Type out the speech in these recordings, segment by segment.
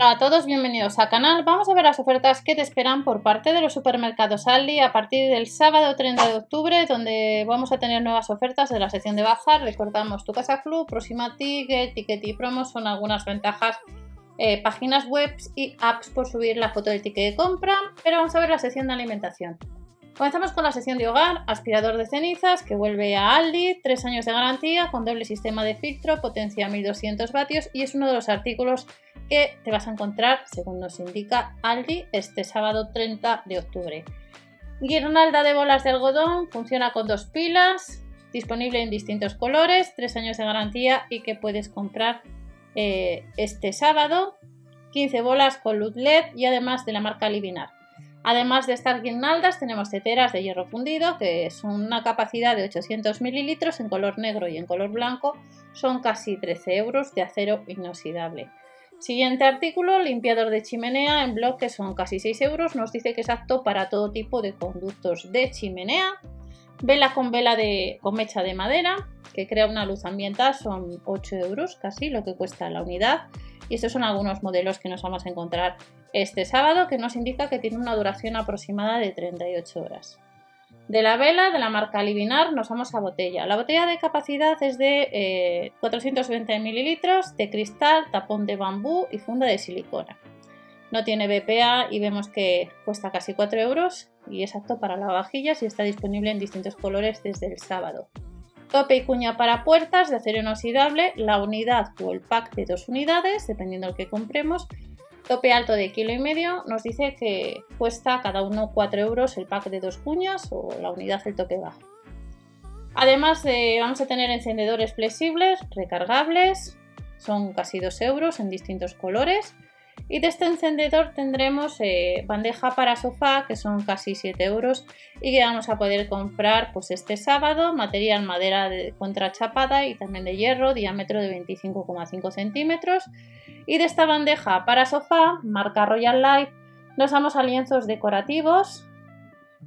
Hola a todos, bienvenidos al canal. Vamos a ver las ofertas que te esperan por parte de los supermercados Aldi a partir del sábado 30 de octubre, donde vamos a tener nuevas ofertas de la sección de bazar. Recordamos Tu Casa Club, Proxima Ticket, Ticket y Promo son algunas ventajas, eh, páginas web y apps por subir la foto del ticket de compra. Pero vamos a ver la sección de alimentación. Comenzamos con la sección de hogar, aspirador de cenizas que vuelve a Aldi, 3 años de garantía con doble sistema de filtro, potencia 1200 vatios y es uno de los artículos que te vas a encontrar, según nos indica Aldi, este sábado 30 de octubre. Guirnalda de bolas de algodón, funciona con dos pilas, disponible en distintos colores, 3 años de garantía y que puedes comprar eh, este sábado. 15 bolas con luz LED y además de la marca Livinar. Además de estas guirnaldas tenemos teteras de hierro fundido que es una capacidad de 800 mililitros en color negro y en color blanco. Son casi 13 euros de acero inoxidable. Siguiente artículo, limpiador de chimenea en bloque son casi 6 euros. Nos dice que es apto para todo tipo de conductos de chimenea. Vela con vela de, con mecha de madera que crea una luz ambiental son 8 euros casi lo que cuesta la unidad. Y estos son algunos modelos que nos vamos a encontrar este sábado que nos indica que tiene una duración aproximada de 38 horas. De la vela de la marca Livinar nos vamos a botella. La botella de capacidad es de 420 eh, mililitros de cristal, tapón de bambú y funda de silicona. No tiene BPA y vemos que cuesta casi 4 euros y es apto para lavavajillas y está disponible en distintos colores desde el sábado. Tope y cuña para puertas de acero inoxidable, la unidad o el pack de dos unidades, dependiendo del que compremos. Tope alto de kilo y medio nos dice que cuesta cada uno 4 euros el pack de dos cuñas o la unidad del toque bajo. Además vamos a tener encendedores flexibles, recargables, son casi 2 euros en distintos colores. Y de este encendedor tendremos eh, bandeja para sofá, que son casi 7 euros, y que vamos a poder comprar pues, este sábado, material madera de contrachapada y también de hierro, diámetro de 25,5 centímetros. Y de esta bandeja para sofá, marca Royal Life, nos damos a lienzos decorativos,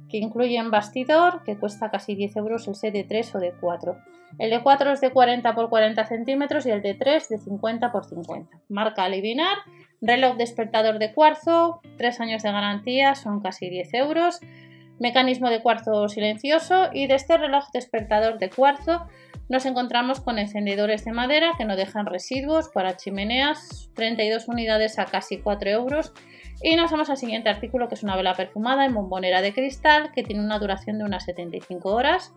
que incluyen bastidor, que cuesta casi 10 euros el set de 3 o de 4. El de 4 es de 40 por 40 centímetros y el de 3 de 50 por 50. Marca Alivinar Reloj despertador de cuarzo, 3 años de garantía, son casi 10 euros. Mecanismo de cuarzo silencioso y de este reloj despertador de cuarzo nos encontramos con encendedores de madera que no dejan residuos para chimeneas, 32 unidades a casi 4 euros. Y nos vamos al siguiente artículo que es una vela perfumada en bombonera de cristal que tiene una duración de unas 75 horas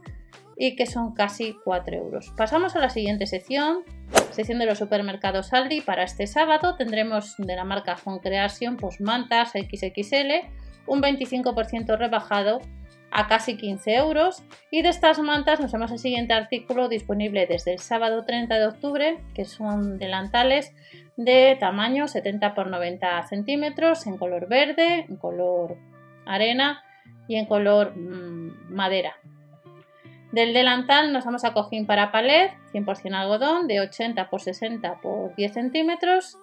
y que son casi 4 euros. Pasamos a la siguiente sección, sección de los supermercados Aldi. Para este sábado tendremos de la marca Home Creation pues mantas XXL, un 25% rebajado a casi 15 euros. Y de estas mantas nos vemos el siguiente artículo disponible desde el sábado 30 de octubre, que son delantales de tamaño 70 x 90 centímetros en color verde, en color arena y en color mmm, madera. Del delantal nos vamos a cojín para palet, 100% algodón, de 80 por 60 por 10 centímetros.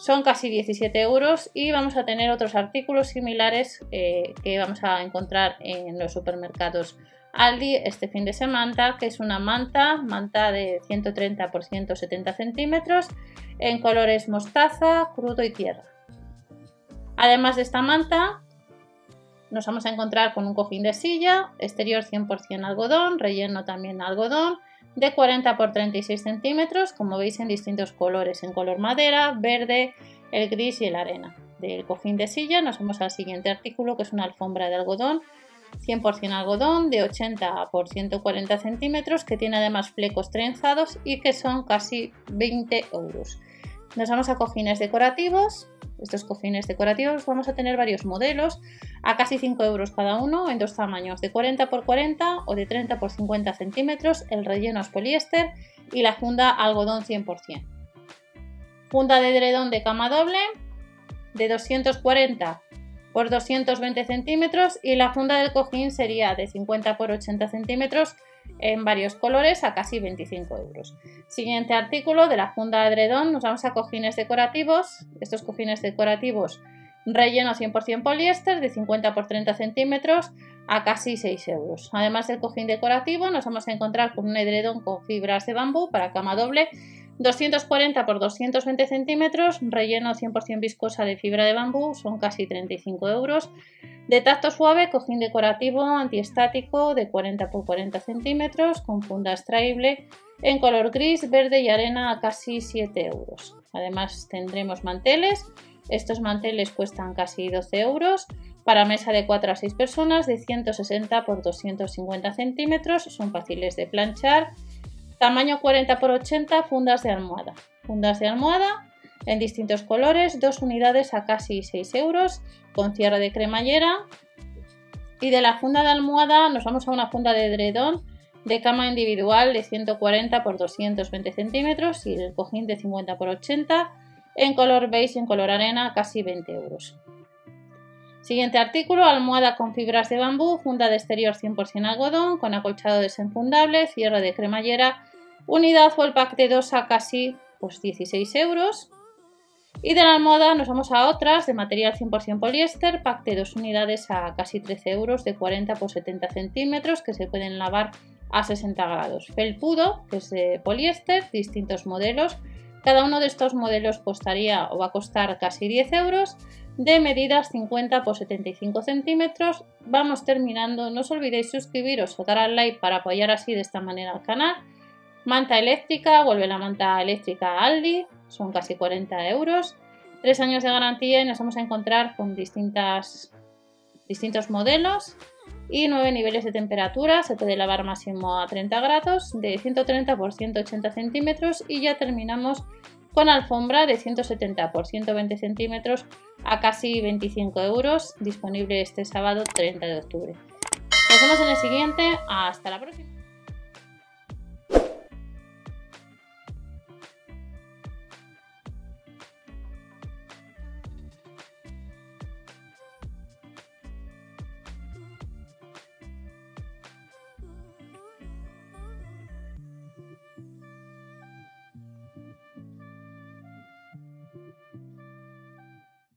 Son casi 17 euros y vamos a tener otros artículos similares eh, que vamos a encontrar en los supermercados Aldi este fin de semana, que es una manta, manta de 130 por 170 centímetros, en colores mostaza, crudo y tierra. Además de esta manta, nos vamos a encontrar con un cojín de silla, exterior 100% algodón, relleno también algodón, de 40 por 36 centímetros, como veis en distintos colores, en color madera, verde, el gris y el arena. Del cojín de silla nos vamos al siguiente artículo que es una alfombra de algodón, 100% algodón, de 80 por 140 centímetros, que tiene además flecos trenzados y que son casi 20 euros. Nos vamos a cojines decorativos, estos cojines decorativos vamos a tener varios modelos a casi 5 euros cada uno en dos tamaños de 40 x 40 o de 30 x 50 centímetros. El relleno es poliéster y la funda algodón 100%. Funda de edredón de cama doble de 240 por 220 centímetros y la funda del cojín sería de 50 por 80 centímetros en varios colores a casi 25 euros. Siguiente artículo de la funda de edredón, nos vamos a cojines decorativos. Estos cojines decorativos relleno 100% poliéster de 50 por 30 centímetros a casi 6 euros. Además del cojín decorativo nos vamos a encontrar con un edredón con fibras de bambú para cama doble 240 por 220 centímetros, relleno 100% viscosa de fibra de bambú, son casi 35 euros. De tacto suave, cojín decorativo antiestático de 40 por 40 centímetros, con funda extraíble, en color gris, verde y arena a casi 7 euros. Además tendremos manteles, estos manteles cuestan casi 12 euros. Para mesa de 4 a 6 personas de 160 por 250 centímetros, son fáciles de planchar Tamaño 40 x 80 fundas de almohada. Fundas de almohada en distintos colores, dos unidades a casi 6 euros, con cierre de cremallera. Y de la funda de almohada nos vamos a una funda de edredón de cama individual de 140 x 220 centímetros y el cojín de 50 x 80 en color beige y en color arena casi 20 euros. Siguiente artículo, almohada con fibras de bambú, funda de exterior 100% algodón, con acolchado desenfundable, cierre de cremallera Unidad o el pack de 2 a casi pues, 16 euros. Y de la almohada nos vamos a otras de material 100% poliéster, pack de 2 unidades a casi 13 euros de 40 por 70 centímetros que se pueden lavar a 60 grados. Felpudo, que es de poliéster, distintos modelos. Cada uno de estos modelos costaría o va a costar casi 10 euros de medidas 50 por 75 centímetros. Vamos terminando. No os olvidéis suscribiros o dar al like para apoyar así de esta manera al canal. Manta eléctrica, vuelve la manta eléctrica Aldi, son casi 40 euros. Tres años de garantía y nos vamos a encontrar con distintas, distintos modelos y nueve niveles de temperatura. Se puede lavar máximo a 30 grados, de 130 por 180 centímetros y ya terminamos con alfombra de 170 por 120 centímetros a casi 25 euros, disponible este sábado 30 de octubre. Nos vemos en el siguiente. Hasta la próxima.